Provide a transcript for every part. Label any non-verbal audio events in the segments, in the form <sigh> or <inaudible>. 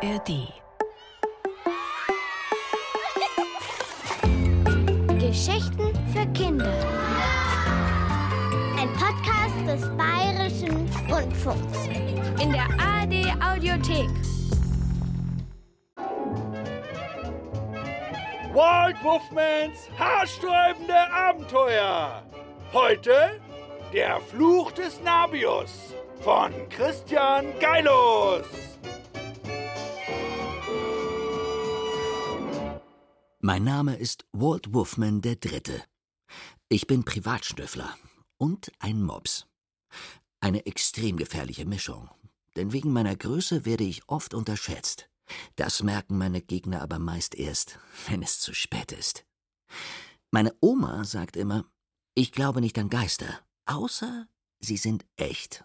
ARD. Geschichten für Kinder. Ein Podcast des Bayerischen Rundfunks. In der ARD Audiothek. Walt Wolfmans haarsträubende Abenteuer. Heute der Fluch des Nabius von Christian Geilus. Mein Name ist Walt Wolfman Dritte. Ich bin Privatschnüffler und ein Mops. Eine extrem gefährliche Mischung, denn wegen meiner Größe werde ich oft unterschätzt. Das merken meine Gegner aber meist erst, wenn es zu spät ist. Meine Oma sagt immer, ich glaube nicht an Geister, außer sie sind echt.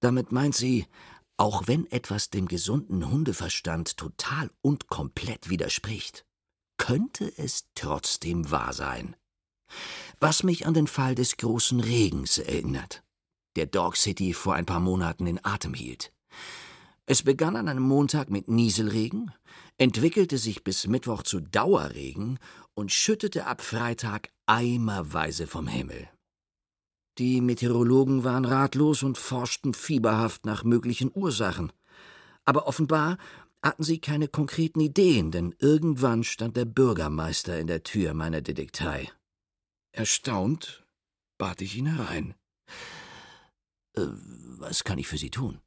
Damit meint sie, auch wenn etwas dem gesunden Hundeverstand total und komplett widerspricht, könnte es trotzdem wahr sein. Was mich an den Fall des großen Regens erinnert, der Dog City vor ein paar Monaten in Atem hielt. Es begann an einem Montag mit Nieselregen, entwickelte sich bis Mittwoch zu Dauerregen und schüttete ab Freitag eimerweise vom Himmel. Die Meteorologen waren ratlos und forschten fieberhaft nach möglichen Ursachen. Aber offenbar hatten sie keine konkreten Ideen, denn irgendwann stand der Bürgermeister in der Tür meiner Detektei. Erstaunt bat ich ihn herein. Äh, was kann ich für Sie tun?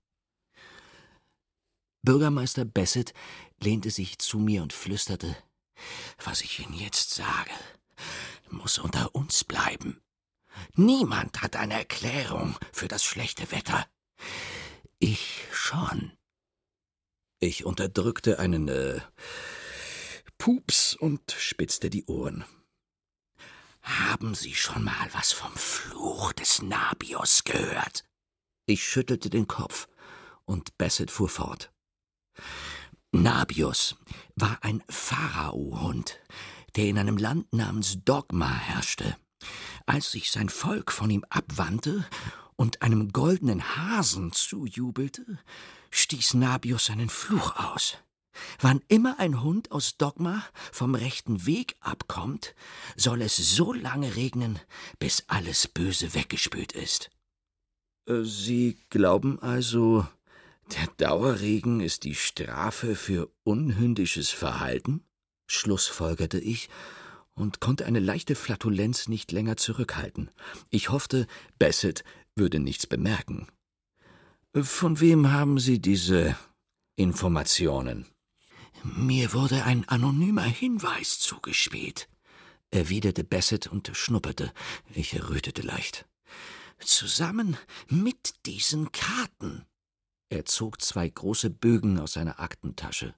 Bürgermeister Bassett lehnte sich zu mir und flüsterte Was ich Ihnen jetzt sage, muss unter uns bleiben. Niemand hat eine Erklärung für das schlechte Wetter. Ich schon. Ich unterdrückte einen äh, Pups und spitzte die Ohren. Haben Sie schon mal was vom Fluch des Nabios gehört? Ich schüttelte den Kopf, und Bassett fuhr fort. Nabios war ein Pharaohund, der in einem Land namens Dogma herrschte. Als sich sein Volk von ihm abwandte und einem goldenen Hasen zujubelte, stieß Nabius einen Fluch aus. Wann immer ein Hund aus Dogma vom rechten Weg abkommt, soll es so lange regnen, bis alles Böse weggespült ist. Äh, Sie glauben also, der Dauerregen ist die Strafe für unhündisches Verhalten? schlussfolgerte ich und konnte eine leichte Flatulenz nicht länger zurückhalten. Ich hoffte, Bassett würde nichts bemerken. Von wem haben Sie diese Informationen? Mir wurde ein anonymer Hinweis zugespielt, erwiderte Bassett und schnupperte. Ich errötete leicht. Zusammen mit diesen Karten. Er zog zwei große Bögen aus seiner Aktentasche.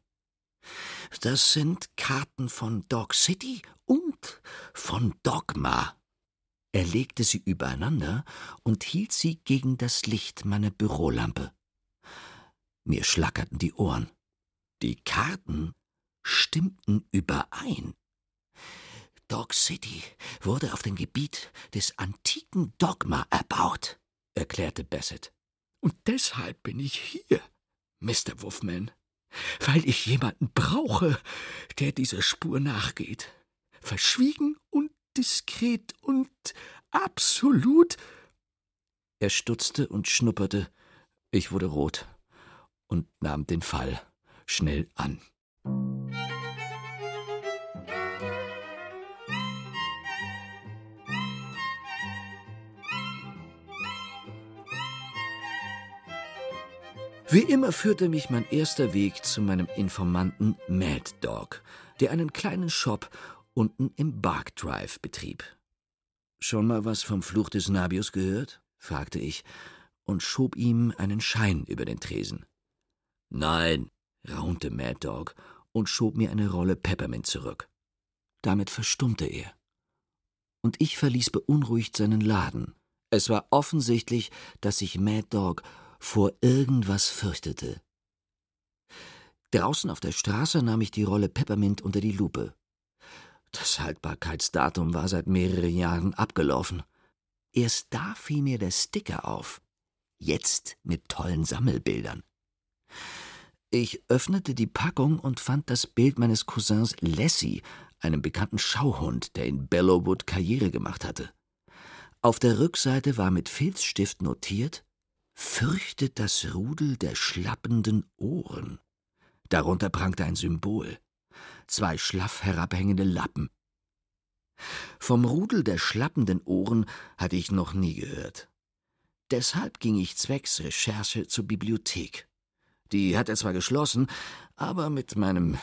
Das sind Karten von Dog City und von Dogma. Er legte sie übereinander und hielt sie gegen das Licht meiner Bürolampe. Mir schlackerten die Ohren. Die Karten stimmten überein. Dog City wurde auf dem Gebiet des antiken Dogma erbaut, erklärte Bassett. Und deshalb bin ich hier, Mr. Wolfman weil ich jemanden brauche, der dieser Spur nachgeht. Verschwiegen und diskret und absolut. Er stutzte und schnupperte. Ich wurde rot und nahm den Fall schnell an. Wie immer führte mich mein erster Weg zu meinem Informanten Mad Dog, der einen kleinen Shop unten im Bark Drive betrieb. Schon mal was vom Fluch des Nabius gehört? fragte ich und schob ihm einen Schein über den Tresen. Nein, raunte Mad Dog und schob mir eine Rolle Peppermint zurück. Damit verstummte er. Und ich verließ beunruhigt seinen Laden. Es war offensichtlich, dass sich Mad Dog vor irgendwas fürchtete. Draußen auf der Straße nahm ich die Rolle Peppermint unter die Lupe. Das Haltbarkeitsdatum war seit mehreren Jahren abgelaufen. Erst da fiel mir der Sticker auf. Jetzt mit tollen Sammelbildern. Ich öffnete die Packung und fand das Bild meines Cousins Lassie, einem bekannten Schauhund, der in Bellowwood Karriere gemacht hatte. Auf der Rückseite war mit Filzstift notiert Fürchtet das Rudel der schlappenden Ohren. Darunter prangte ein Symbol. Zwei schlaff herabhängende Lappen. Vom Rudel der schlappenden Ohren hatte ich noch nie gehört. Deshalb ging ich zwecks Recherche zur Bibliothek. Die hat er zwar geschlossen, aber mit meinem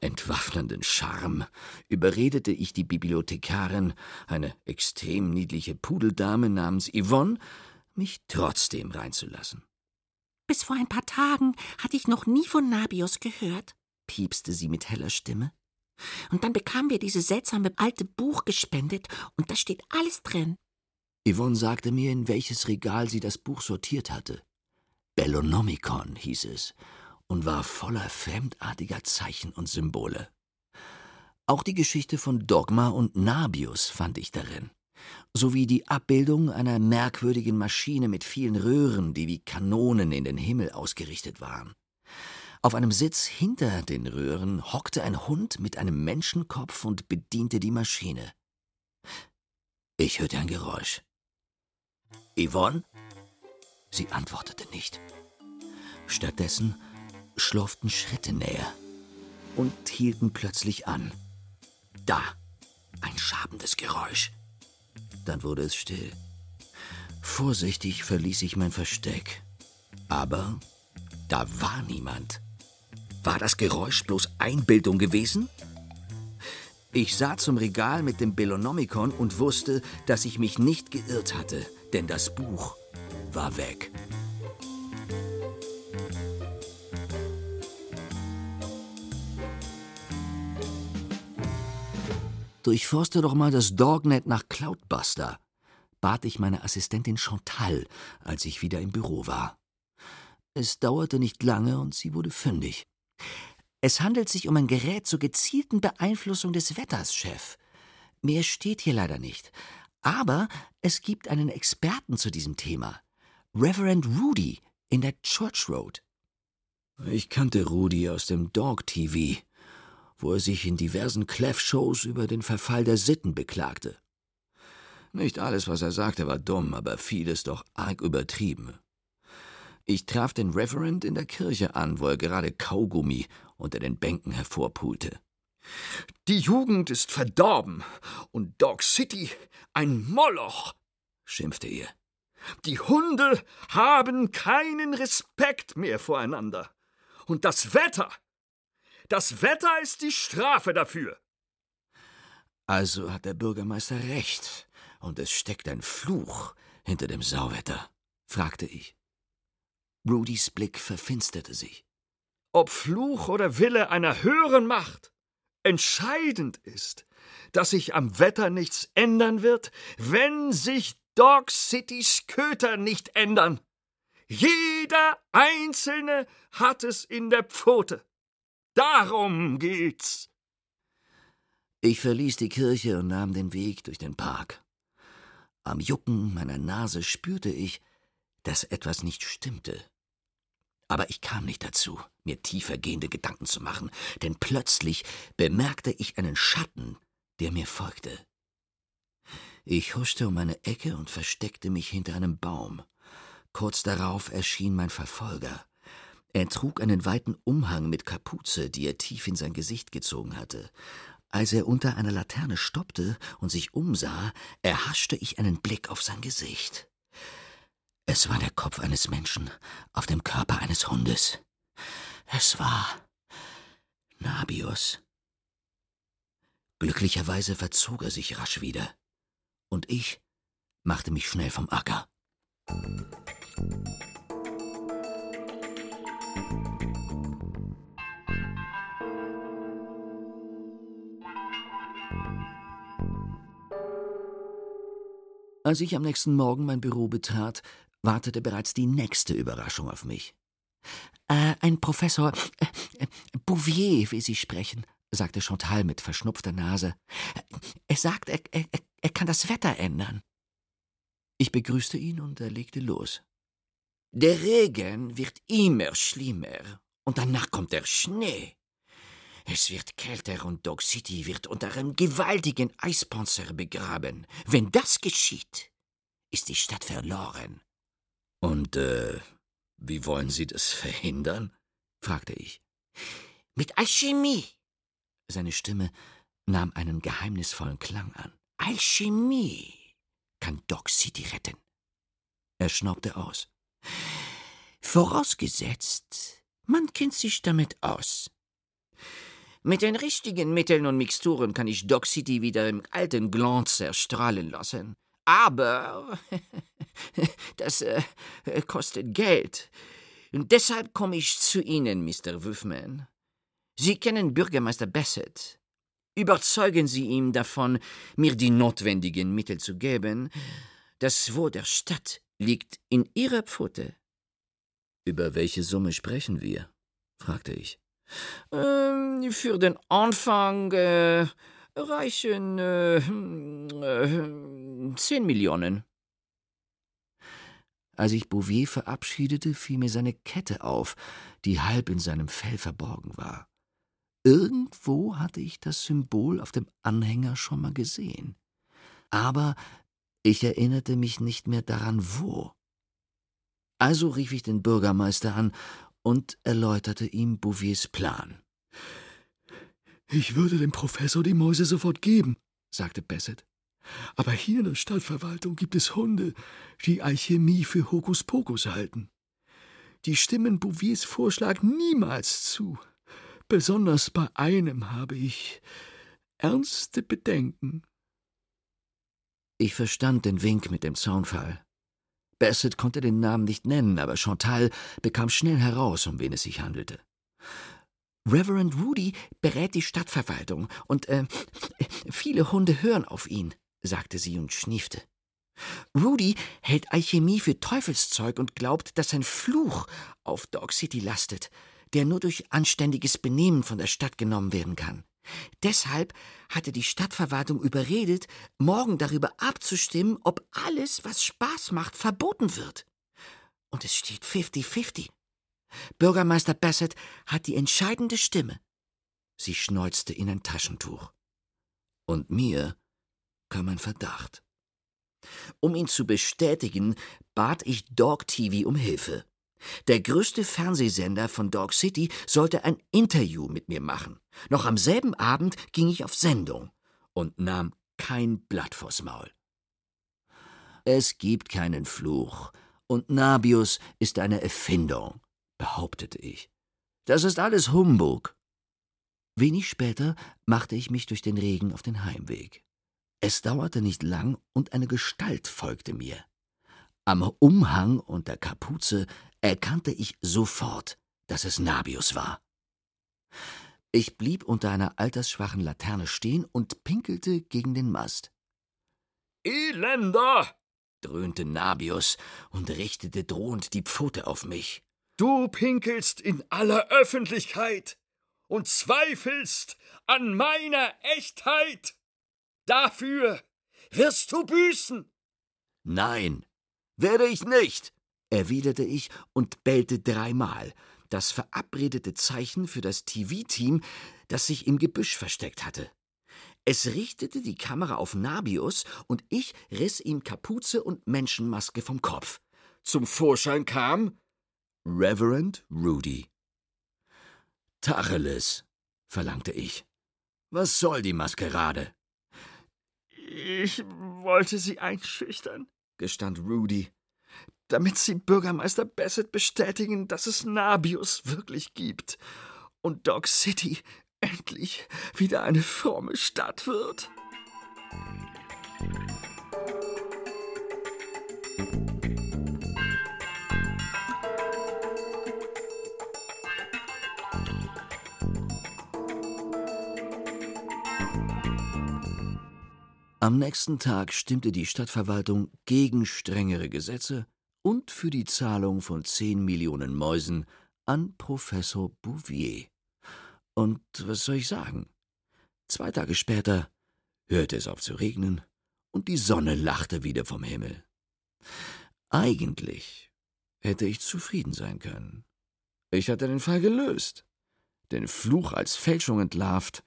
entwaffnenden Charme überredete ich die Bibliothekarin, eine extrem niedliche Pudeldame namens Yvonne, mich trotzdem reinzulassen. Bis vor ein paar Tagen hatte ich noch nie von Nabios gehört, piepste sie mit heller Stimme. Und dann bekamen wir dieses seltsame alte Buch gespendet, und da steht alles drin. Yvonne sagte mir, in welches Regal sie das Buch sortiert hatte. Bellonomicon hieß es und war voller fremdartiger Zeichen und Symbole. Auch die Geschichte von Dogma und Nabius fand ich darin, sowie die Abbildung einer merkwürdigen Maschine mit vielen Röhren, die wie Kanonen in den Himmel ausgerichtet waren. Auf einem Sitz hinter den Röhren hockte ein Hund mit einem Menschenkopf und bediente die Maschine. Ich hörte ein Geräusch. Yvonne? Sie antwortete nicht. Stattdessen schlurften Schritte näher und hielten plötzlich an. Da, ein schabendes Geräusch. Dann wurde es still. Vorsichtig verließ ich mein Versteck. Aber da war niemand. War das Geräusch bloß Einbildung gewesen? Ich sah zum Regal mit dem Bellonomicon und wusste, dass ich mich nicht geirrt hatte, denn das Buch war weg. Durchforste doch mal das Dognet nach Cloudbuster, bat ich meine Assistentin Chantal, als ich wieder im Büro war. Es dauerte nicht lange und sie wurde fündig. Es handelt sich um ein Gerät zur gezielten Beeinflussung des Wetters, Chef. Mehr steht hier leider nicht. Aber es gibt einen Experten zu diesem Thema. Reverend Rudy in der Church Road. Ich kannte Rudy aus dem Dog TV wo er sich in diversen Clef-Shows über den Verfall der Sitten beklagte. Nicht alles, was er sagte, war dumm, aber vieles doch arg übertrieben. Ich traf den Reverend in der Kirche an, wo er gerade Kaugummi unter den Bänken hervorpulte. Die Jugend ist verdorben und Dog City ein Moloch, schimpfte er. Die Hunde haben keinen Respekt mehr voreinander. Und das Wetter das Wetter ist die Strafe dafür. Also hat der Bürgermeister recht, und es steckt ein Fluch hinter dem Sauwetter, fragte ich. Rudys Blick verfinsterte sich. Ob Fluch oder Wille einer höheren Macht, entscheidend ist, dass sich am Wetter nichts ändern wird, wenn sich Dog Citys Köter nicht ändern. Jeder Einzelne hat es in der Pfote. Darum geht's. Ich verließ die Kirche und nahm den Weg durch den Park. Am Jucken meiner Nase spürte ich, dass etwas nicht stimmte. Aber ich kam nicht dazu, mir tiefer gehende Gedanken zu machen, denn plötzlich bemerkte ich einen Schatten, der mir folgte. Ich huschte um eine Ecke und versteckte mich hinter einem Baum. Kurz darauf erschien mein Verfolger. Er trug einen weiten Umhang mit Kapuze, die er tief in sein Gesicht gezogen hatte. Als er unter einer Laterne stoppte und sich umsah, erhaschte ich einen Blick auf sein Gesicht. Es war der Kopf eines Menschen auf dem Körper eines Hundes. Es war Nabius. Glücklicherweise verzog er sich rasch wieder, und ich machte mich schnell vom Acker. Als ich am nächsten Morgen mein Büro betrat, wartete bereits die nächste Überraschung auf mich. Äh, ein Professor äh, äh, Bouvier will Sie sprechen, sagte Chantal mit verschnupfter Nase. Er sagt, er, er, er kann das Wetter ändern. Ich begrüßte ihn und er legte los. Der Regen wird immer schlimmer Und danach kommt der Schnee. Es wird kälter und Dog City wird unter einem gewaltigen Eispanzer begraben. Wenn das geschieht, ist die Stadt verloren. Und, äh, wie wollen Sie das <laughs> verhindern? fragte ich. Mit Alchemie. Seine Stimme nahm einen geheimnisvollen Klang an. Alchemie kann Dog City retten. Er schnaubte aus. Vorausgesetzt, man kennt sich damit aus. Mit den richtigen Mitteln und Mixturen kann ich Dog City wieder im alten Glanz erstrahlen lassen. Aber <laughs> das äh, kostet Geld. Und deshalb komme ich zu Ihnen, Mr. Wolfman. Sie kennen Bürgermeister Bassett. Überzeugen Sie ihn davon, mir die notwendigen Mittel zu geben. Das Wohl der Stadt liegt in Ihrer Pfote. Über welche Summe sprechen wir? fragte ich. Ähm, für den Anfang äh, reichen äh, äh, zehn Millionen. Als ich Bouvier verabschiedete, fiel mir seine Kette auf, die halb in seinem Fell verborgen war. Irgendwo hatte ich das Symbol auf dem Anhänger schon mal gesehen. Aber ich erinnerte mich nicht mehr daran, wo. Also rief ich den Bürgermeister an und erläuterte ihm Bouviers Plan. Ich würde dem Professor die Mäuse sofort geben, sagte Bassett. Aber hier in der Stadtverwaltung gibt es Hunde, die Alchemie für Hokuspokus halten. Die stimmen Bouviers Vorschlag niemals zu. Besonders bei einem habe ich ernste Bedenken. Ich verstand den Wink mit dem Zaunfall. Bassett konnte den Namen nicht nennen, aber Chantal bekam schnell heraus, um wen es sich handelte. Reverend Rudy berät die Stadtverwaltung und äh, viele Hunde hören auf ihn, sagte sie und schniefte. Rudy hält Alchemie für Teufelszeug und glaubt, dass ein Fluch auf Dog City lastet, der nur durch anständiges Benehmen von der Stadt genommen werden kann. Deshalb hatte die Stadtverwaltung überredet, morgen darüber abzustimmen, ob alles, was Spaß macht, verboten wird. Und es steht 50-50. Bürgermeister Bassett hat die entscheidende Stimme. Sie schneuzte in ein Taschentuch. Und mir kam ein Verdacht. Um ihn zu bestätigen, bat ich Dog TV um Hilfe. Der größte Fernsehsender von Dog City sollte ein Interview mit mir machen. Noch am selben Abend ging ich auf Sendung und nahm kein Blatt vors Maul. Es gibt keinen Fluch, und Nabius ist eine Erfindung, behauptete ich. Das ist alles Humbug. Wenig später machte ich mich durch den Regen auf den Heimweg. Es dauerte nicht lang, und eine Gestalt folgte mir. Am Umhang und der Kapuze erkannte ich sofort, dass es Nabius war. Ich blieb unter einer altersschwachen Laterne stehen und pinkelte gegen den Mast. Elender! dröhnte Nabius und richtete drohend die Pfote auf mich. Du pinkelst in aller Öffentlichkeit und zweifelst an meiner Echtheit. Dafür wirst du büßen. Nein, werde ich nicht, erwiderte ich und bellte dreimal, das verabredete Zeichen für das TV-Team, das sich im Gebüsch versteckt hatte. Es richtete die Kamera auf Nabius und ich riss ihm Kapuze und Menschenmaske vom Kopf. Zum Vorschein kam Reverend Rudy. Tacheles, verlangte ich. Was soll die Maskerade? Ich wollte Sie einschüchtern, gestand Rudy damit sie Bürgermeister Bassett bestätigen, dass es Nabius wirklich gibt und Dog City endlich wieder eine fromme Stadt wird. Am nächsten Tag stimmte die Stadtverwaltung gegen strengere Gesetze und für die Zahlung von zehn Millionen Mäusen an Professor Bouvier. Und was soll ich sagen? Zwei Tage später hörte es auf zu regnen und die Sonne lachte wieder vom Himmel. Eigentlich hätte ich zufrieden sein können. Ich hatte den Fall gelöst, den Fluch als Fälschung entlarvt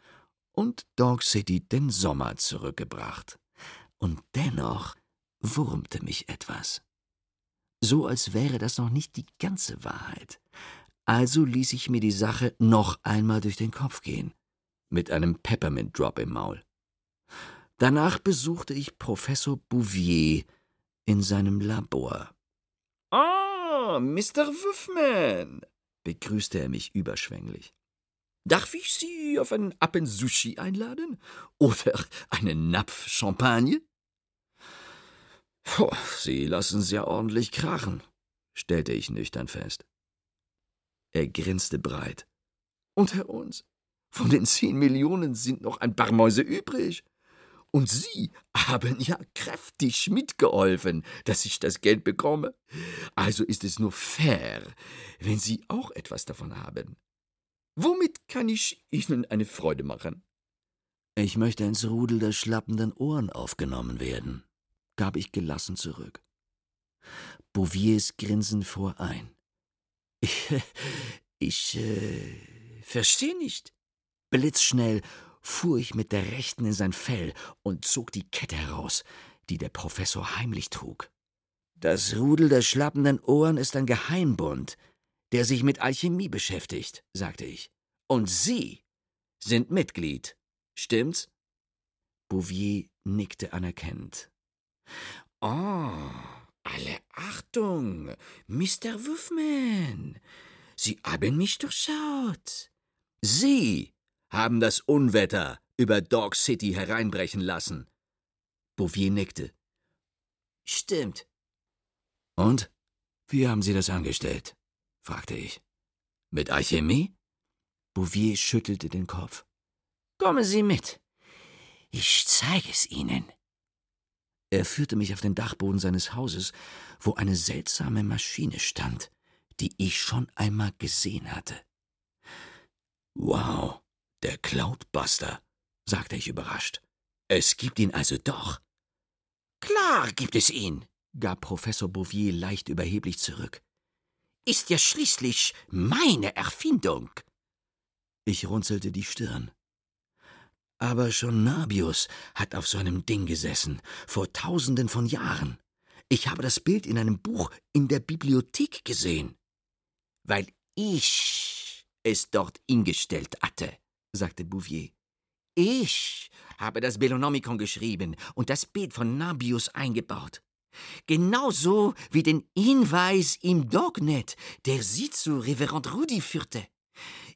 und Dog City den Sommer zurückgebracht. Und dennoch wurmte mich etwas. So als wäre das noch nicht die ganze Wahrheit. Also ließ ich mir die Sache noch einmal durch den Kopf gehen, mit einem Peppermint Drop im Maul. Danach besuchte ich Professor Bouvier in seinem Labor. Ah, Mr. Wuffman, begrüßte er mich überschwänglich. Darf ich Sie auf ein Appensushi einladen? Oder einen Napf Champagne? Puh, Sie lassen es ja ordentlich krachen, stellte ich nüchtern fest. Er grinste breit. Unter uns. Von den zehn Millionen sind noch ein paar Mäuse übrig. Und Sie haben ja kräftig mitgeholfen, dass ich das Geld bekomme. Also ist es nur fair, wenn Sie auch etwas davon haben. Womit kann ich Ihnen eine Freude machen? Ich möchte ins Rudel der schlappenden Ohren aufgenommen werden, gab ich gelassen zurück. Bouviers Grinsen fuhr ein. Ich, <laughs> ich äh, verstehe nicht. Blitzschnell fuhr ich mit der rechten in sein Fell und zog die Kette heraus, die der Professor heimlich trug. Das Rudel der schlappenden Ohren ist ein Geheimbund, der sich mit Alchemie beschäftigt, sagte ich. Und Sie sind Mitglied, stimmt's? Bouvier nickte anerkennend. Oh, alle Achtung, Mr. Wuffman. Sie haben mich durchschaut. Sie haben das Unwetter über Dog City hereinbrechen lassen. Bouvier nickte. Stimmt. Und? Wie haben Sie das angestellt? Fragte ich. Mit Alchemie? Bouvier schüttelte den Kopf. Kommen Sie mit. Ich zeige es Ihnen. Er führte mich auf den Dachboden seines Hauses, wo eine seltsame Maschine stand, die ich schon einmal gesehen hatte. Wow, der Cloudbuster, sagte ich überrascht. Es gibt ihn also doch. Klar gibt es ihn, gab Professor Bouvier leicht überheblich zurück. Ist ja schließlich meine Erfindung. Ich runzelte die Stirn. Aber schon Nabius hat auf so einem Ding gesessen, vor tausenden von Jahren. Ich habe das Bild in einem Buch in der Bibliothek gesehen. Weil ich es dort hingestellt hatte, sagte Bouvier. Ich habe das Belonomikon geschrieben und das Bild von Nabius eingebaut. Genauso wie den Hinweis im Dognet, der sie zu Reverend Rudi führte.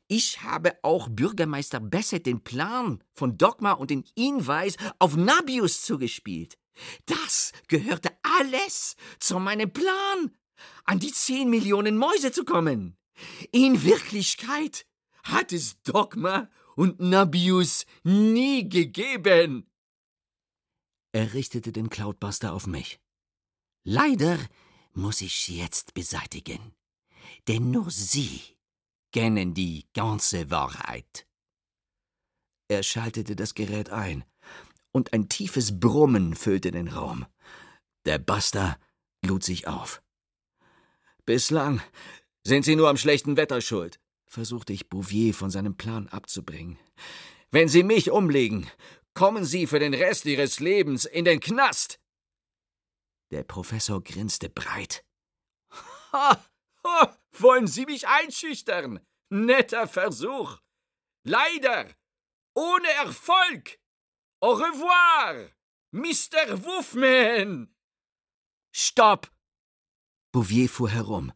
Ich habe auch Bürgermeister Bassett den Plan von Dogma und den Hinweis auf Nabius zugespielt. Das gehörte alles zu meinem Plan, an die zehn Millionen Mäuse zu kommen. In Wirklichkeit hat es Dogma und Nabius nie gegeben. Er richtete den Cloudbuster auf mich. Leider muss ich sie jetzt beseitigen, denn nur Sie kennen die ganze Wahrheit. Er schaltete das Gerät ein, und ein tiefes Brummen füllte den Raum. Der Buster lud sich auf. Bislang sind Sie nur am schlechten Wetter schuld, versuchte ich Bouvier von seinem Plan abzubringen. Wenn Sie mich umlegen, kommen Sie für den Rest Ihres Lebens in den Knast. Der Professor grinste breit. <laughs> Ha, ha, wollen Sie mich einschüchtern? Netter Versuch. Leider ohne Erfolg. Au revoir, Mr. Wuffman. Stopp! Bouvier fuhr herum,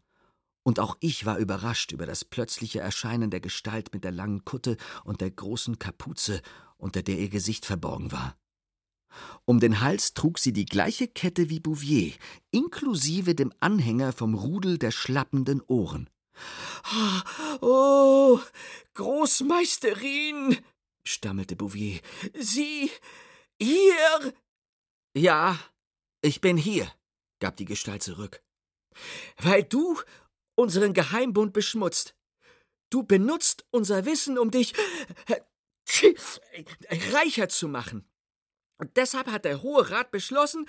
und auch ich war überrascht über das plötzliche Erscheinen der Gestalt mit der langen Kutte und der großen Kapuze, unter der ihr Gesicht verborgen war. Um den Hals trug sie die gleiche Kette wie Bouvier, inklusive dem Anhänger vom Rudel der schlappenden Ohren. Oh, Großmeisterin, stammelte Bouvier. Sie hier? Ja, ich bin hier, gab die Gestalt zurück. Weil du unseren Geheimbund beschmutzt. Du benutzt unser Wissen, um dich reicher zu machen. Und deshalb hat der Hohe Rat beschlossen,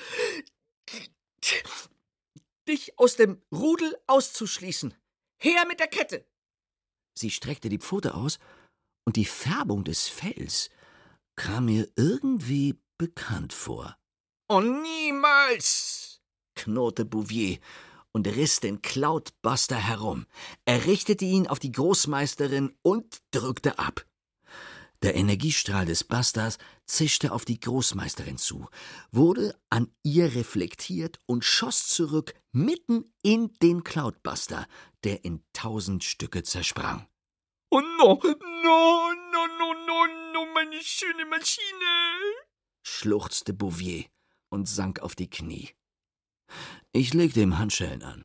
dich aus dem Rudel auszuschließen. Her mit der Kette! Sie streckte die Pfote aus, und die Färbung des Fells kam mir irgendwie bekannt vor. Oh, niemals! knurrte Bouvier und riss den Cloudbuster herum. Er richtete ihn auf die Großmeisterin und drückte ab. Der Energiestrahl des Busters zischte auf die Großmeisterin zu, wurde an ihr reflektiert und schoss zurück mitten in den Cloudbuster, der in tausend Stücke zersprang. Oh no, no, no, no, no, no, meine schöne Maschine! schluchzte Bouvier und sank auf die Knie. Ich legte ihm Handschellen an.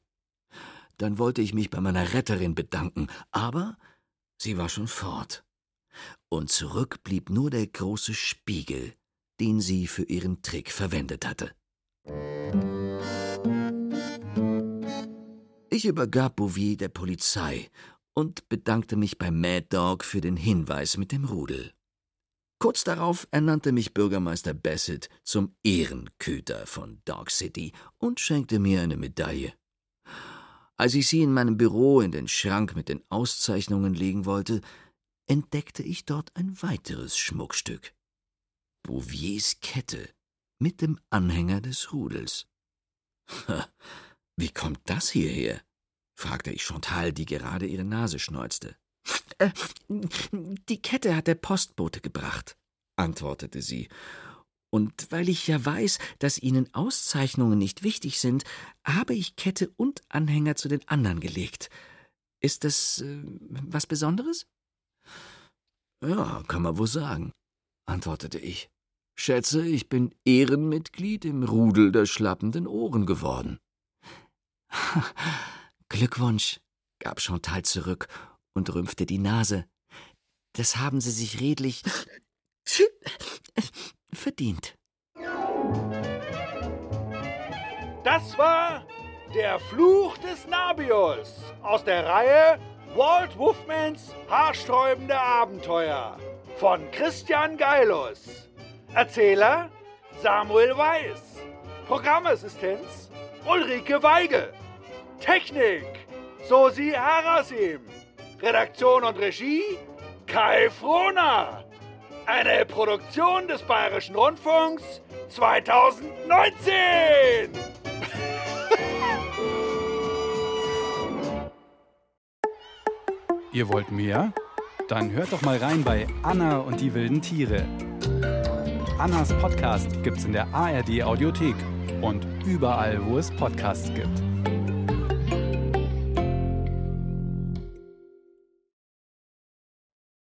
Dann wollte ich mich bei meiner Retterin bedanken, aber sie war schon fort. Und zurück blieb nur der große Spiegel, den sie für ihren Trick verwendet hatte. Ich übergab Bouvier der Polizei und bedankte mich bei Mad Dog für den Hinweis mit dem Rudel. Kurz darauf ernannte mich Bürgermeister Bassett zum Ehrenköter von Dog City und schenkte mir eine Medaille. Als ich sie in meinem Büro in den Schrank mit den Auszeichnungen legen wollte, entdeckte ich dort ein weiteres Schmuckstück. Bouviers Kette mit dem Anhänger des Rudels. Wie kommt das hierher? fragte ich Chantal, die gerade ihre Nase schneuzte. Äh, die Kette hat der Postbote gebracht, antwortete sie. Und weil ich ja weiß, dass Ihnen Auszeichnungen nicht wichtig sind, habe ich Kette und Anhänger zu den anderen gelegt. Ist das äh, was Besonderes? Ja, kann man wohl sagen, antwortete ich. Schätze, ich bin Ehrenmitglied im Rudel der schlappenden Ohren geworden. <laughs> Glückwunsch, gab Chantal zurück und rümpfte die Nase. Das haben Sie sich redlich <laughs> verdient. Das war der Fluch des Nabius aus der Reihe Walt Wolfmans haarsträubende Abenteuer von Christian Geilus. Erzähler Samuel Weiß. Programmassistenz Ulrike Weige. Technik Sosi Harasim. Redaktion und Regie Kai Frohner. Eine Produktion des Bayerischen Rundfunks 2019. <laughs> Ihr wollt mehr? Dann hört doch mal rein bei Anna und die wilden Tiere. Annas Podcast gibt's in der ARD Audiothek und überall, wo es Podcasts gibt.